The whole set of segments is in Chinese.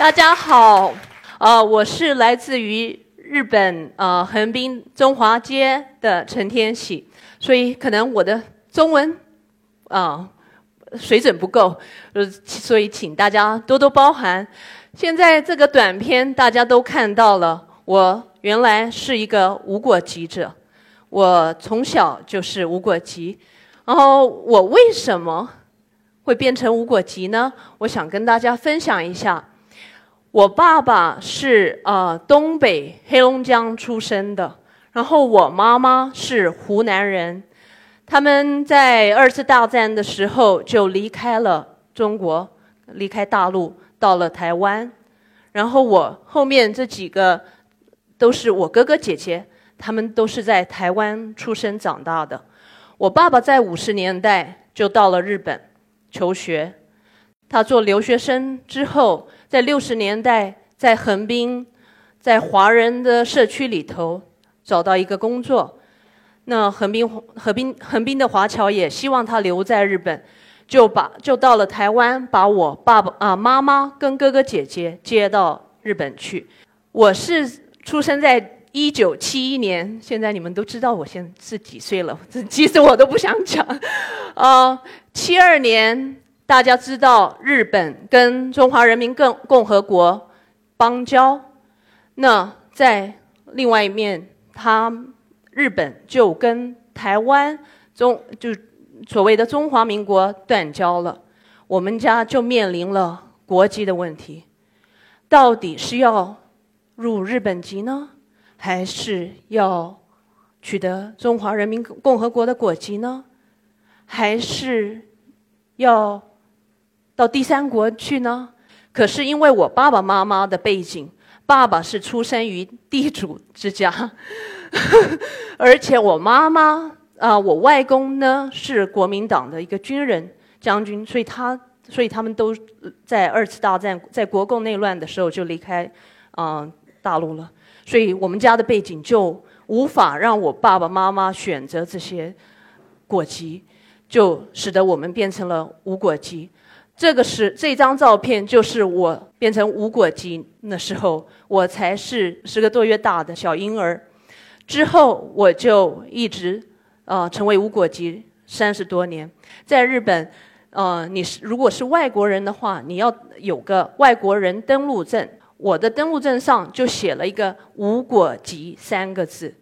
大家好，呃，我是来自于日本呃横滨中华街的陈天喜，所以可能我的中文啊、水准不够，呃，所以请大家多多包涵。现在这个短片大家都看到了，我原来是一个无国籍者，我从小就是无国籍，然后我为什么会变成无国籍呢？我想跟大家分享一下。我爸爸是呃东北黑龙江出生的，然后我妈妈是湖南人，他们在二次大战的时候就离开了中国，离开大陆到了台湾，然后我后面这几个都是我哥哥姐姐，他们都是在台湾出生长大的。我爸爸在五十年代就到了日本求学，他做留学生之后。在六十年代，在横滨，在华人的社区里头找到一个工作。那横滨、横滨、横滨的华侨也希望他留在日本，就把就到了台湾，把我爸爸啊、妈妈跟哥哥姐姐接到日本去。我是出生在一九七一年，现在你们都知道我现在是几岁了，其实我都不想讲。啊，七二年。大家知道日本跟中华人民共共和国邦交，那在另外一面，他日本就跟台湾中就所谓的中华民国断交了，我们家就面临了国籍的问题，到底是要入日本籍呢，还是要取得中华人民共和国的国籍呢，还是要？到第三国去呢？可是因为我爸爸妈妈的背景，爸爸是出生于地主之家，而且我妈妈啊，我外公呢是国民党的一个军人将军，所以他所以他们都在二次大战在国共内乱的时候就离开嗯大陆了，所以我们家的背景就无法让我爸爸妈妈选择这些国籍，就使得我们变成了无国籍。这个是这张照片，就是我变成无国籍那时候，我才是十个多月大的小婴儿。之后我就一直呃成为无国籍三十多年。在日本，呃，你是如果是外国人的话，你要有个外国人登录证。我的登录证上就写了一个“无国籍”三个字。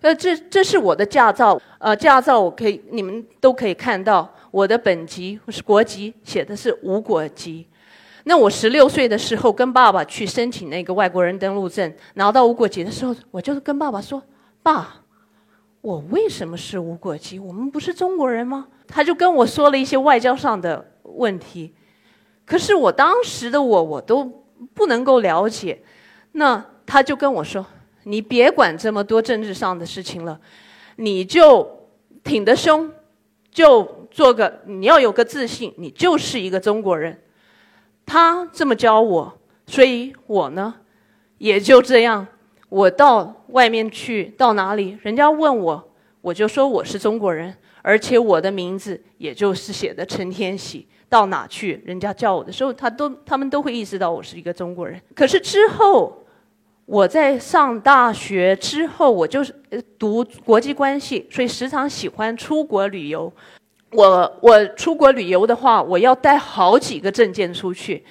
呃，这这是我的驾照，呃，驾照我可以，你们都可以看到。我的本籍是国籍，写的是无国籍。那我十六岁的时候跟爸爸去申请那个外国人登录证，拿到无国籍的时候，我就跟爸爸说：“爸，我为什么是无国籍？我们不是中国人吗？”他就跟我说了一些外交上的问题。可是我当时的我，我都不能够了解。那他就跟我说：“你别管这么多政治上的事情了，你就挺得胸，就。”做个，你要有个自信，你就是一个中国人。他这么教我，所以我呢，也就这样。我到外面去，到哪里，人家问我，我就说我是中国人，而且我的名字也就是写的陈天喜。到哪去，人家叫我的时候，他都他们都会意识到我是一个中国人。可是之后，我在上大学之后，我就是读国际关系，所以时常喜欢出国旅游。我我出国旅游的话，我要带好几个证件出去。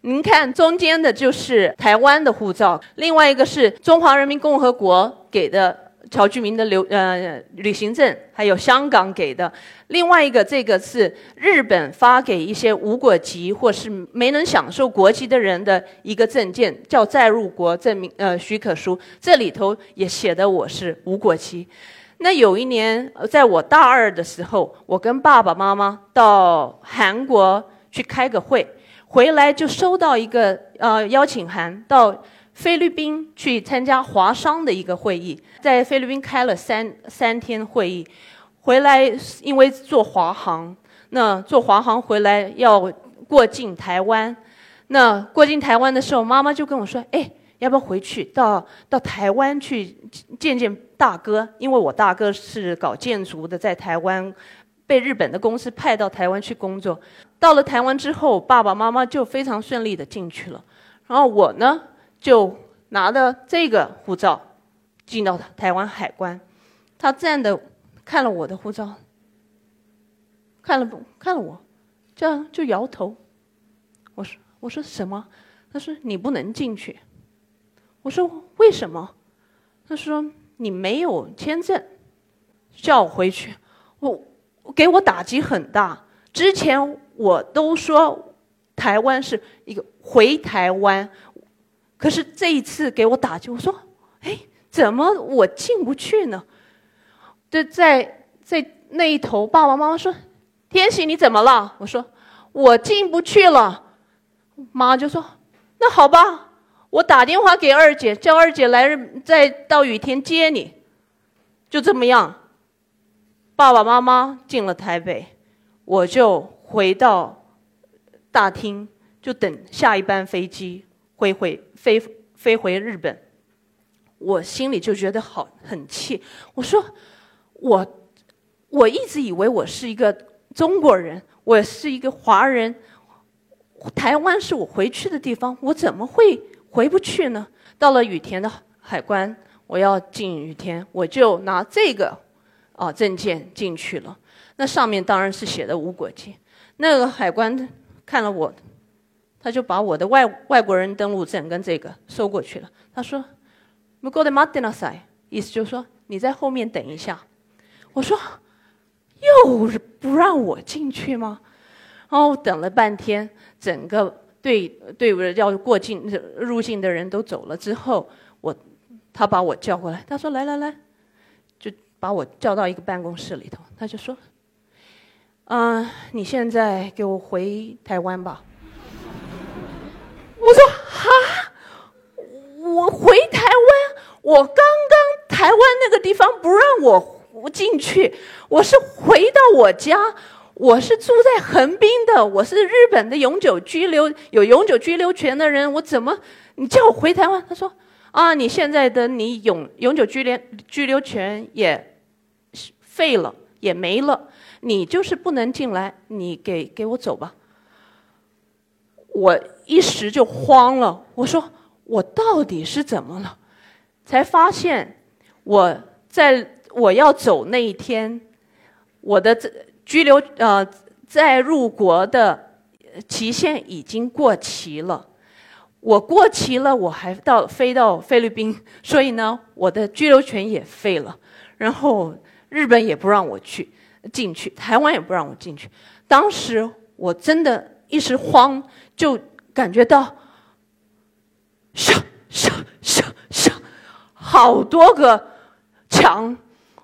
您看中间的就是台湾的护照，另外一个是中华人民共和国给的侨居民的留呃旅行证，还有香港给的。另外一个这个是日本发给一些无国籍或是没能享受国籍的人的一个证件，叫再入国证明呃许可书。这里头也写的我是无国籍。那有一年，在我大二的时候，我跟爸爸妈妈到韩国去开个会，回来就收到一个呃邀请函，到菲律宾去参加华商的一个会议，在菲律宾开了三三天会议，回来因为坐华航，那坐华航回来要过境台湾，那过境台湾的时候，妈妈就跟我说：“哎。”要不要回去到到台湾去见见大哥？因为我大哥是搞建筑的，在台湾被日本的公司派到台湾去工作。到了台湾之后，爸爸妈妈就非常顺利的进去了。然后我呢就拿着这个护照进到台湾海关，他站的看了我的护照，看了不看了我，这样就摇头。我说我说什么？他说你不能进去。我说为什么？他说你没有签证，叫我回去。我给我打击很大。之前我都说台湾是一个回台湾，可是这一次给我打击，我说哎，怎么我进不去呢？对，在在那一头，爸爸妈妈说：“天喜你怎么了？”我说：“我进不去了。”妈就说：“那好吧。”我打电话给二姐，叫二姐来，再到雨田接你。就这么样，爸爸妈妈进了台北，我就回到大厅，就等下一班飞机飞回飞飞回日本。我心里就觉得好很气，我说我我一直以为我是一个中国人，我是一个华人，台湾是我回去的地方，我怎么会？回不去呢。到了羽田的海关，我要进羽田，我就拿这个啊证件进去了。那上面当然是写的无国籍。那个海关看了我，他就把我的外外国人登陆证跟这个收过去了。他说 m go the m a d i n a s i 意思就是说你在后面等一下。我说又是不让我进去吗？然后等了半天，整个。队队伍要过境入境的人都走了之后，我他把我叫过来，他说：“来来来，就把我叫到一个办公室里头。”他就说：“嗯，你现在给我回台湾吧。”我说：“哈，我回台湾？我刚刚台湾那个地方不让我进去，我是回到我家。”我是住在横滨的，我是日本的永久居留有永久居留权的人，我怎么你叫我回台湾？他说啊，你现在的你永永久居留居留权也废了，也没了，你就是不能进来，你给给我走吧。我一时就慌了，我说我到底是怎么了？才发现我在我要走那一天，我的这。居留呃，在入国的期限已经过期了，我过期了，我还到飞到菲律宾，所以呢，我的居留权也废了。然后日本也不让我去进去，台湾也不让我进去。当时我真的一时慌，就感觉到，咻咻咻咻，好多个墙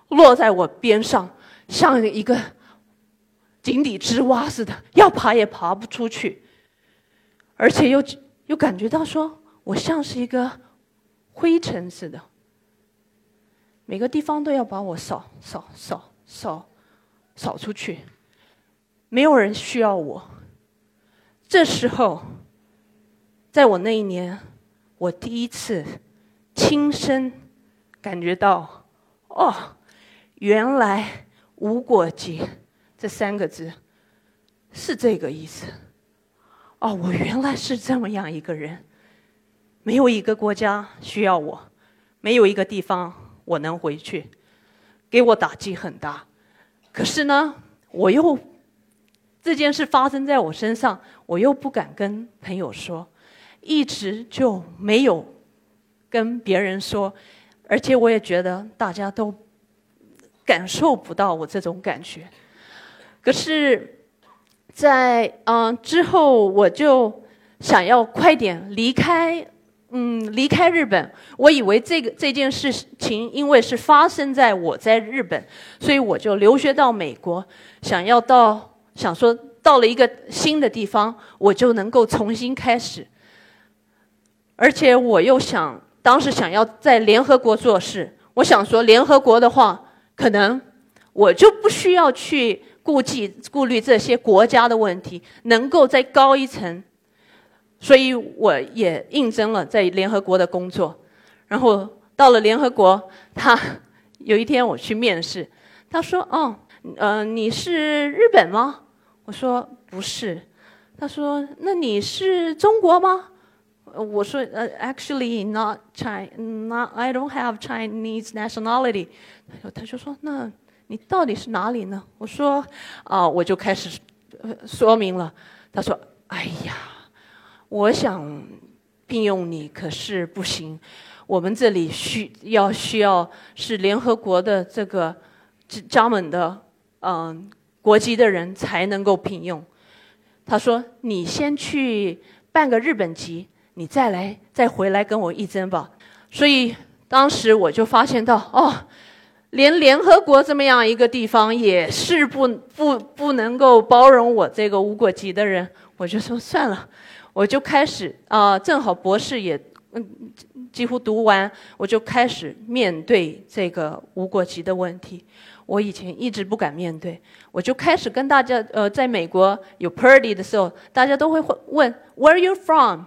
落在我边上，像一个。井底之蛙似的，要爬也爬不出去，而且又又感觉到说我像是一个灰尘似的，每个地方都要把我扫扫扫扫扫出去，没有人需要我。这时候，在我那一年，我第一次亲身感觉到，哦，原来无国籍。这三个字是这个意思。哦，我原来是这么样一个人，没有一个国家需要我，没有一个地方我能回去，给我打击很大。可是呢，我又这件事发生在我身上，我又不敢跟朋友说，一直就没有跟别人说，而且我也觉得大家都感受不到我这种感觉。可是，在嗯之后，我就想要快点离开，嗯，离开日本。我以为这个这件事情，因为是发生在我在日本，所以我就留学到美国，想要到想说到了一个新的地方，我就能够重新开始。而且我又想，当时想要在联合国做事，我想说联合国的话，可能我就不需要去。顾忌、顾虑这些国家的问题，能够再高一层，所以我也应征了在联合国的工作。然后到了联合国，他有一天我去面试，他说：“哦，呃，你是日本吗？”我说：“不是。”他说：“那你是中国吗？”我说呃，actually not China，not I don't have Chinese nationality。他就说那你到底是哪里呢？我说啊，我就开始说明了。他说哎呀，我想聘用你，可是不行。我们这里需要需要是联合国的这个加盟的嗯国籍的人才能够聘用。他说：“你先去办个日本籍，你再来再回来跟我一争吧。”所以当时我就发现到哦，连联合国这么样一个地方也是不不不能够包容我这个无国籍的人。我就说算了，我就开始啊，正好博士也嗯。几乎读完，我就开始面对这个无国籍的问题。我以前一直不敢面对，我就开始跟大家，呃，在美国有 party 的时候，大家都会问 Where are you from？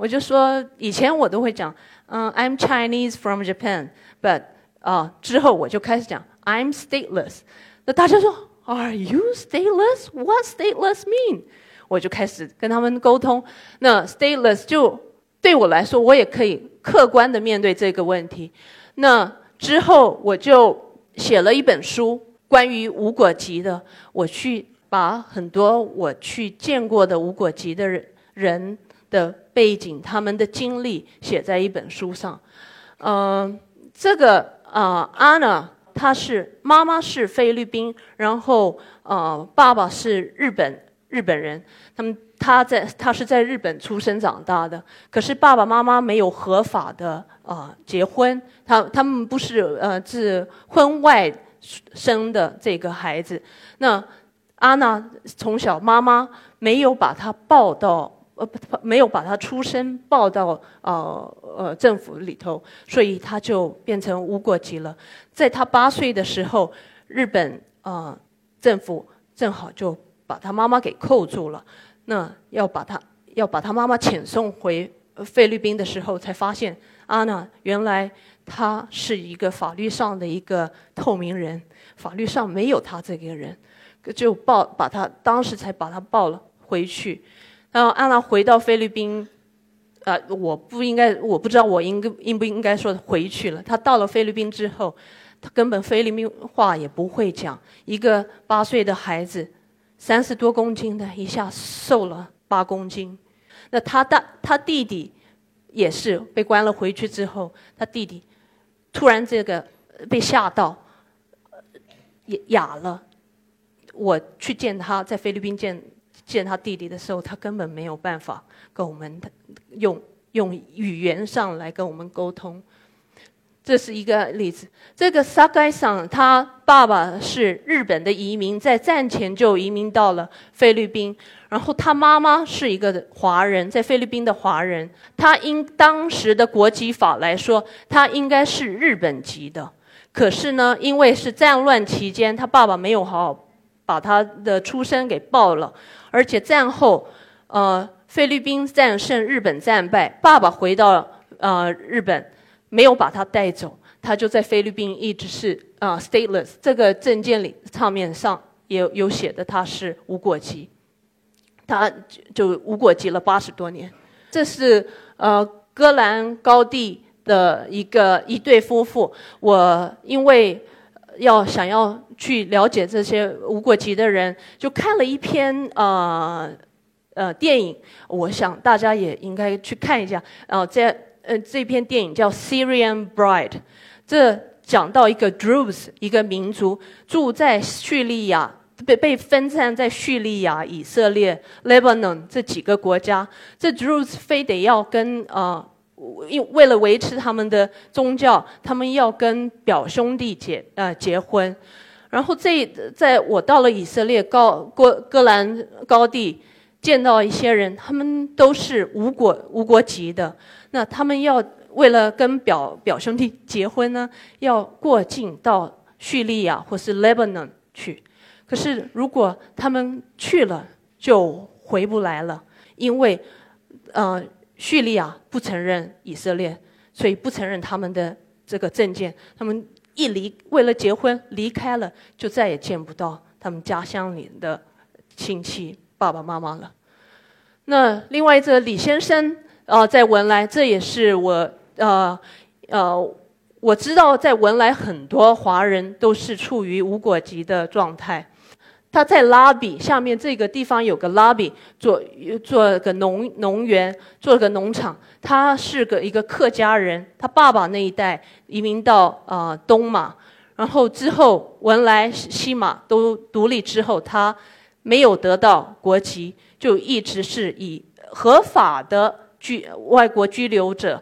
我就说以前我都会讲，嗯，I'm Chinese from Japan，but 啊，之后我就开始讲 I'm stateless。那大家说 Are you stateless？What stateless mean？我就开始跟他们沟通。那 stateless 就对我来说，我也可以。客观的面对这个问题，那之后我就写了一本书，关于无国籍的。我去把很多我去见过的无国籍的人人的背景、他们的经历写在一本书上。嗯，这个啊，安娜她是妈妈是菲律宾，然后呃，爸爸是日本日本人，他们。他在他是在日本出生长大的，可是爸爸妈妈没有合法的啊结婚，他他们不是呃是婚外生的这个孩子。那安娜从小妈妈没有把她抱到呃没有把他出生报到呃呃政府里头，所以他就变成无国籍了。在他八岁的时候，日本啊政府正好就把他妈妈给扣住了。那要把他要把他妈妈遣送回菲律宾的时候，才发现阿娜原来他是一个法律上的一个透明人，法律上没有他这个人，就报把他当时才把他抱了回去。然后阿娜回到菲律宾，啊，我不应该，我不知道我应该应不应该说回去了。他到了菲律宾之后，他根本菲律宾话也不会讲，一个八岁的孩子。三十多公斤的，一下瘦了八公斤。那他大他弟弟也是被关了回去之后，他弟弟突然这个被吓到，哑哑了。我去见他在菲律宾见见他弟弟的时候，他根本没有办法跟我们用用语言上来跟我们沟通。这是一个例子。这个萨盖桑，他爸爸是日本的移民，在战前就移民到了菲律宾。然后他妈妈是一个华人，在菲律宾的华人。他因当时的国籍法来说，他应该是日本籍的。可是呢，因为是战乱期间，他爸爸没有好好把他的出生给报了。而且战后，呃，菲律宾战胜，日本战败，爸爸回到呃日本。没有把他带走，他就在菲律宾一直是啊，stateless。这个证件里上面上也有写的，他是无国籍，他就无国籍了八十多年。这是呃，戈兰高地的一个一对夫妇。我因为要想要去了解这些无国籍的人，就看了一篇呃呃电影，我想大家也应该去看一下。然后在呃，这篇电影叫《Syrian Bride》，这讲到一个 Druze 一个民族住在叙利亚，被被分散在叙利亚、以色列、Lebanon 这几个国家。这 Druze 非得要跟呃，为了维持他们的宗教，他们要跟表兄弟结呃结婚。然后这在我到了以色列高戈戈兰高地，见到一些人，他们都是无国无国籍的。那他们要为了跟表表兄弟结婚呢，要过境到叙利亚或是 Lebanon 去。可是如果他们去了，就回不来了，因为呃叙利亚不承认以色列，所以不承认他们的这个证件。他们一离为了结婚离开了，就再也见不到他们家乡里的亲戚爸爸妈妈了。那另外这李先生。呃，在文莱，这也是我呃呃，我知道在文莱很多华人都是处于无国籍的状态。他在拉比下面这个地方有个拉比，做做个农农园，做个农场。他是个一个客家人，他爸爸那一代移民到呃东马，然后之后文莱西马都独立之后，他没有得到国籍，就一直是以合法的居外国居留者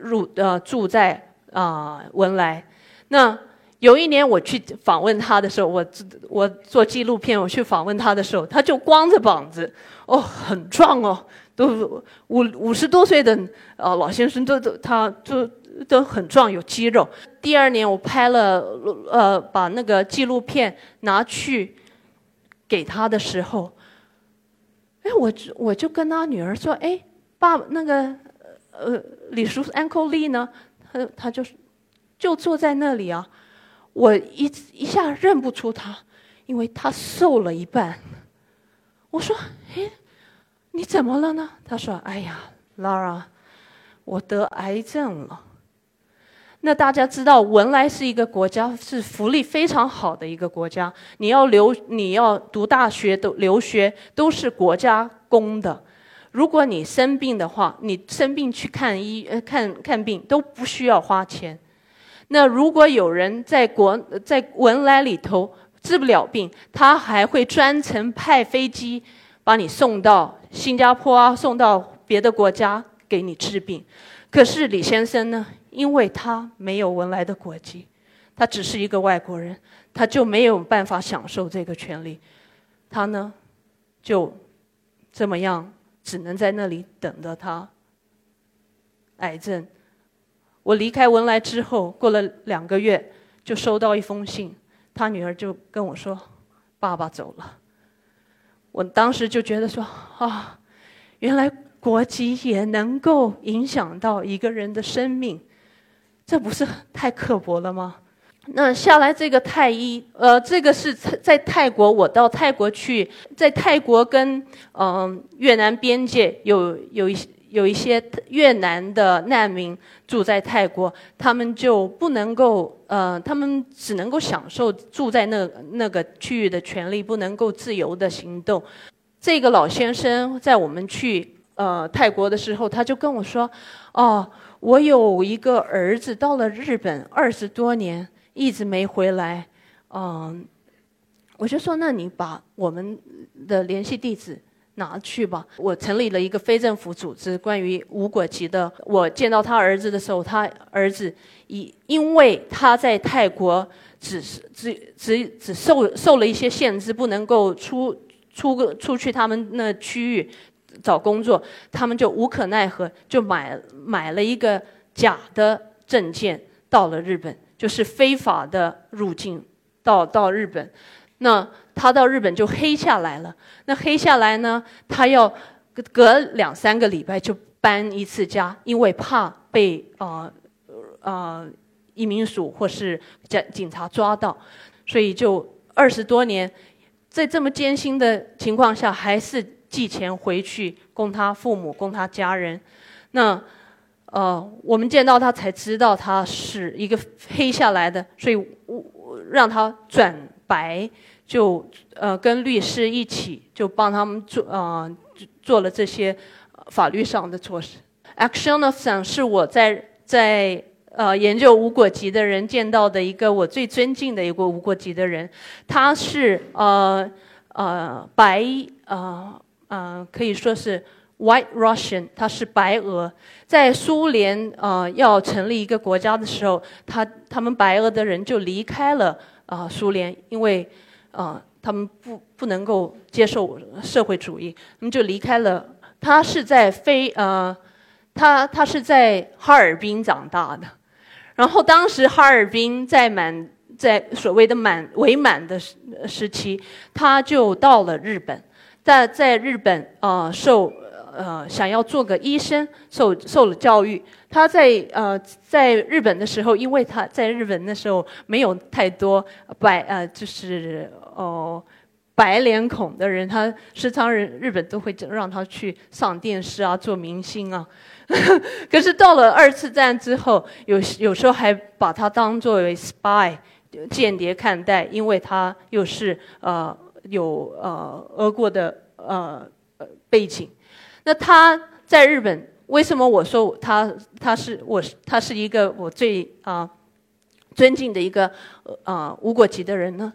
入呃住在啊文莱。那。有一年我去访问他的时候，我我做纪录片，我去访问他的时候，他就光着膀子，哦，很壮哦，都五五十多岁的呃老先生，都都他都都很壮，有肌肉。第二年我拍了呃把那个纪录片拿去给他的时候，哎，我我就跟他女儿说，哎，爸那个呃李叔 Uncle Lee 呢，他他就是就坐在那里啊。我一一下认不出他，因为他瘦了一半。我说：“哎，你怎么了呢？”他说：“哎呀，Lara，我得癌症了。”那大家知道，文莱是一个国家，是福利非常好的一个国家。你要留，你要读大学都留学都是国家供的。如果你生病的话，你生病去看医呃看看病都不需要花钱。那如果有人在国在文莱里头治不了病，他还会专程派飞机把你送到新加坡啊，送到别的国家给你治病。可是李先生呢，因为他没有文莱的国籍，他只是一个外国人，他就没有办法享受这个权利。他呢，就这么样，只能在那里等着他癌症。我离开文莱之后，过了两个月，就收到一封信，他女儿就跟我说：“爸爸走了。”我当时就觉得说：“啊，原来国籍也能够影响到一个人的生命，这不是太刻薄了吗？”那下来这个太医，呃，这个是在泰国，我到泰国去，在泰国跟嗯越南边界有有一些。有一些越南的难民住在泰国，他们就不能够，呃，他们只能够享受住在那那个区域的权利，不能够自由的行动。这个老先生在我们去呃泰国的时候，他就跟我说：“哦，我有一个儿子到了日本二十多年，一直没回来。”嗯，我就说：“那你把我们的联系地址。”拿去吧！我成立了一个非政府组织，关于无国籍的。我见到他儿子的时候，他儿子以因为他在泰国只是只只只受受了一些限制，不能够出出个出去他们那区域找工作，他们就无可奈何，就买买了一个假的证件到了日本，就是非法的入境到到日本。那他到日本就黑下来了。那黑下来呢？他要隔两三个礼拜就搬一次家，因为怕被啊啊移民署或是警警察抓到，所以就二十多年，在这么艰辛的情况下，还是寄钱回去供他父母、供他家人。那呃，我们见到他才知道他是一个黑下来的，所以我让他转白。就呃跟律师一起就帮他们做啊做了这些法律上的措施。Action of Sun 是我在在呃研究无国籍的人见到的一个我最尊敬的一个无国籍的人，他是呃呃白呃呃可以说是 White Russian，他是白俄，在苏联呃要成立一个国家的时候，他他们白俄的人就离开了啊苏联，因为。啊，他们不不能够接受社会主义，那么就离开了。他是在非呃，他他是在哈尔滨长大的，然后当时哈尔滨在满在所谓的满伪满的时时期，他就到了日本，在在日本啊受呃想要做个医生，受受了教育。他在呃在日本的时候，因为他在日本的时候没有太多白呃就是。哦，白脸孔的人，他时常人日本都会让他去上电视啊，做明星啊。可是到了二次战之后，有有时候还把他当作为 spy 间谍看待，因为他又是呃有呃俄国的呃背景。那他在日本，为什么我说他他是我他是一个我最啊尊敬的一个啊无国籍的人呢？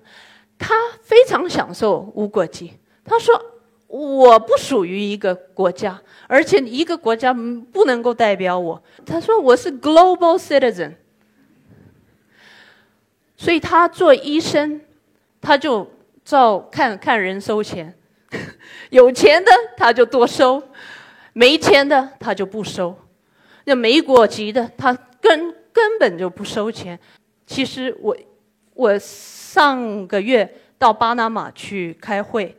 他非常享受无国籍。他说：“我不属于一个国家，而且一个国家不能够代表我。”他说：“我是 global citizen。”所以他做医生，他就照看看人收钱，有钱的他就多收，没钱的他就不收。那没国籍的，他根根本就不收钱。其实我我。上个月到巴拿马去开会，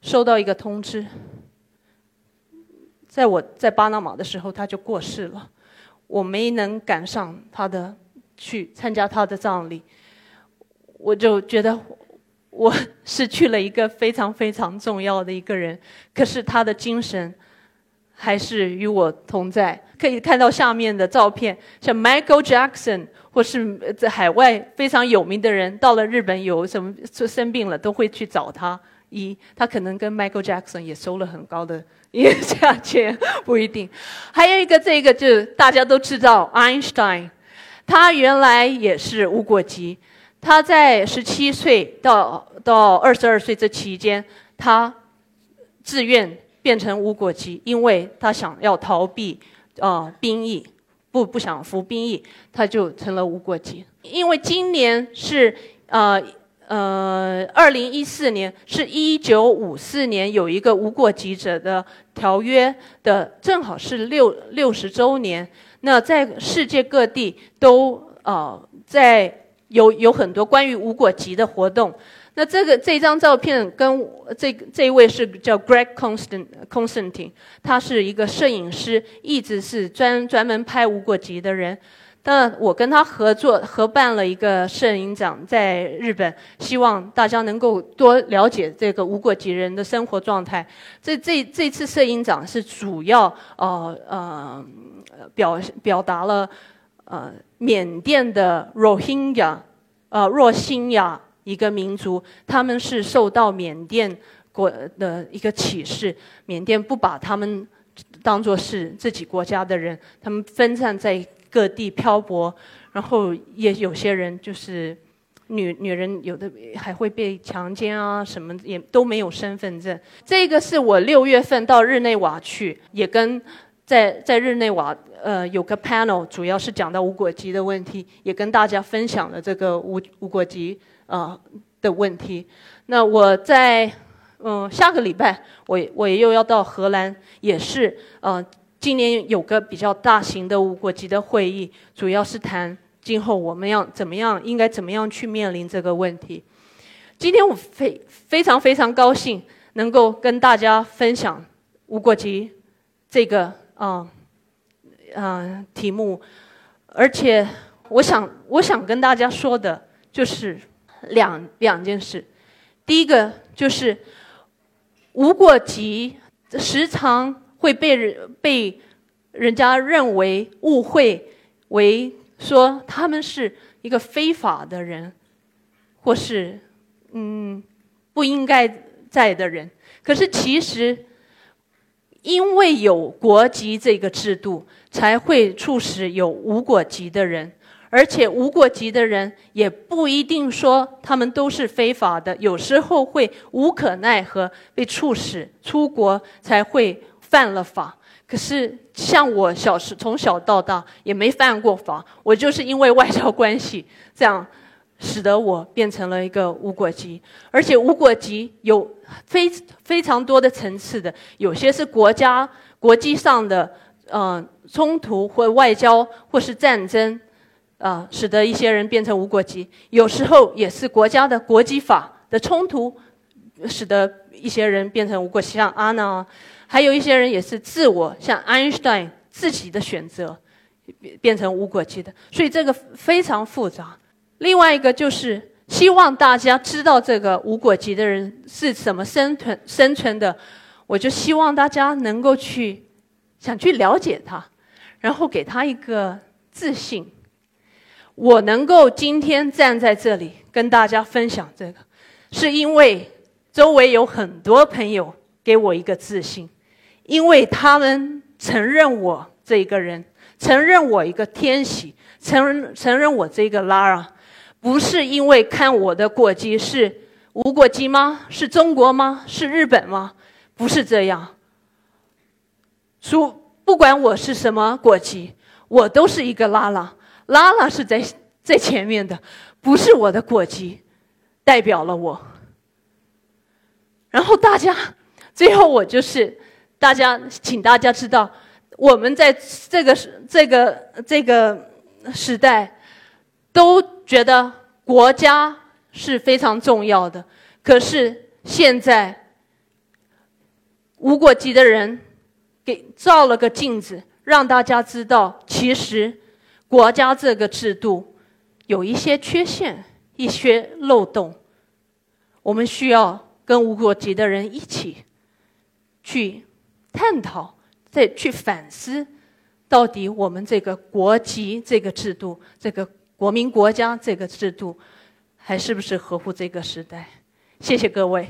收到一个通知，在我在巴拿马的时候他就过世了，我没能赶上他的去参加他的葬礼，我就觉得我失去了一个非常非常重要的一个人，可是他的精神还是与我同在。可以看到下面的照片，像 Michael Jackson。或是在海外非常有名的人，到了日本有什么生病了，都会去找他一。他可能跟 Michael Jackson 也收了很高的 价钱，不一定。还有一个，这个就大家都知道，Einstein，他原来也是无国籍。他在十七岁到到二十二岁这期间，他自愿变成无国籍，因为他想要逃避啊兵役。不不想服兵役，他就成了无国籍。因为今年是呃呃二零一四年，是一九五四年有一个无国籍者的条约的，正好是六六十周年。那在世界各地都呃在有有很多关于无国籍的活动。那这个这张照片跟这这位是叫 Greg Constant Constantine，他是一个摄影师，一直是专专门拍无国籍的人。那我跟他合作合办了一个摄影展在日本，希望大家能够多了解这个无国籍人的生活状态。这这这次摄影展是主要呃呃表表达了呃缅甸的罗힝亚呃若星亚。一个民族，他们是受到缅甸国的一个启示，缅甸不把他们当作是自己国家的人，他们分散在各地漂泊，然后也有些人就是女女人，有的还会被强奸啊，什么也都没有身份证。这个是我六月份到日内瓦去，也跟在在日内瓦呃有个 panel，主要是讲到无国籍的问题，也跟大家分享了这个无无国籍。啊的问题，那我在嗯下个礼拜我我又要到荷兰，也是呃今年有个比较大型的无国籍的会议，主要是谈今后我们要怎么样，应该怎么样去面临这个问题。今天我非非常非常高兴能够跟大家分享无国籍这个啊啊题目，而且我想我想跟大家说的就是。两两件事，第一个就是无国籍时常会被人被人家认为误会为说他们是一个非法的人，或是嗯不应该在的人。可是其实因为有国籍这个制度，才会促使有无国籍的人。而且无国籍的人也不一定说他们都是非法的，有时候会无可奈何被促使出国，才会犯了法。可是像我小时从小到大也没犯过法，我就是因为外交关系这样，使得我变成了一个无国籍。而且无国籍有非非常多的层次的，有些是国家国际上的呃冲突或外交或是战争。啊，使得一些人变成无国籍，有时候也是国家的国际法的冲突，使得一些人变成无国籍，像阿娜，还有一些人也是自我，像爱因斯坦自己的选择，变成无国籍的，所以这个非常复杂。另外一个就是希望大家知道这个无国籍的人是怎么生存生存的，我就希望大家能够去想去了解他，然后给他一个自信。我能够今天站在这里跟大家分享这个，是因为周围有很多朋友给我一个自信，因为他们承认我这一个人，承认我一个天喜，承认承认我这个拉拉。不是因为看我的国籍是无国籍吗？是中国吗？是日本吗？不是这样。说不管我是什么国籍，我都是一个拉拉。拉拉是在在前面的，不是我的国籍代表了我。然后大家，最后我就是大家，请大家知道，我们在这个这个这个时代。都觉得国家是非常重要的，可是现在无国籍的人给照了个镜子，让大家知道，其实国家这个制度有一些缺陷、一些漏洞，我们需要跟无国籍的人一起去探讨，再去反思，到底我们这个国籍这个制度这个。国民国家这个制度，还是不是合乎这个时代？谢谢各位。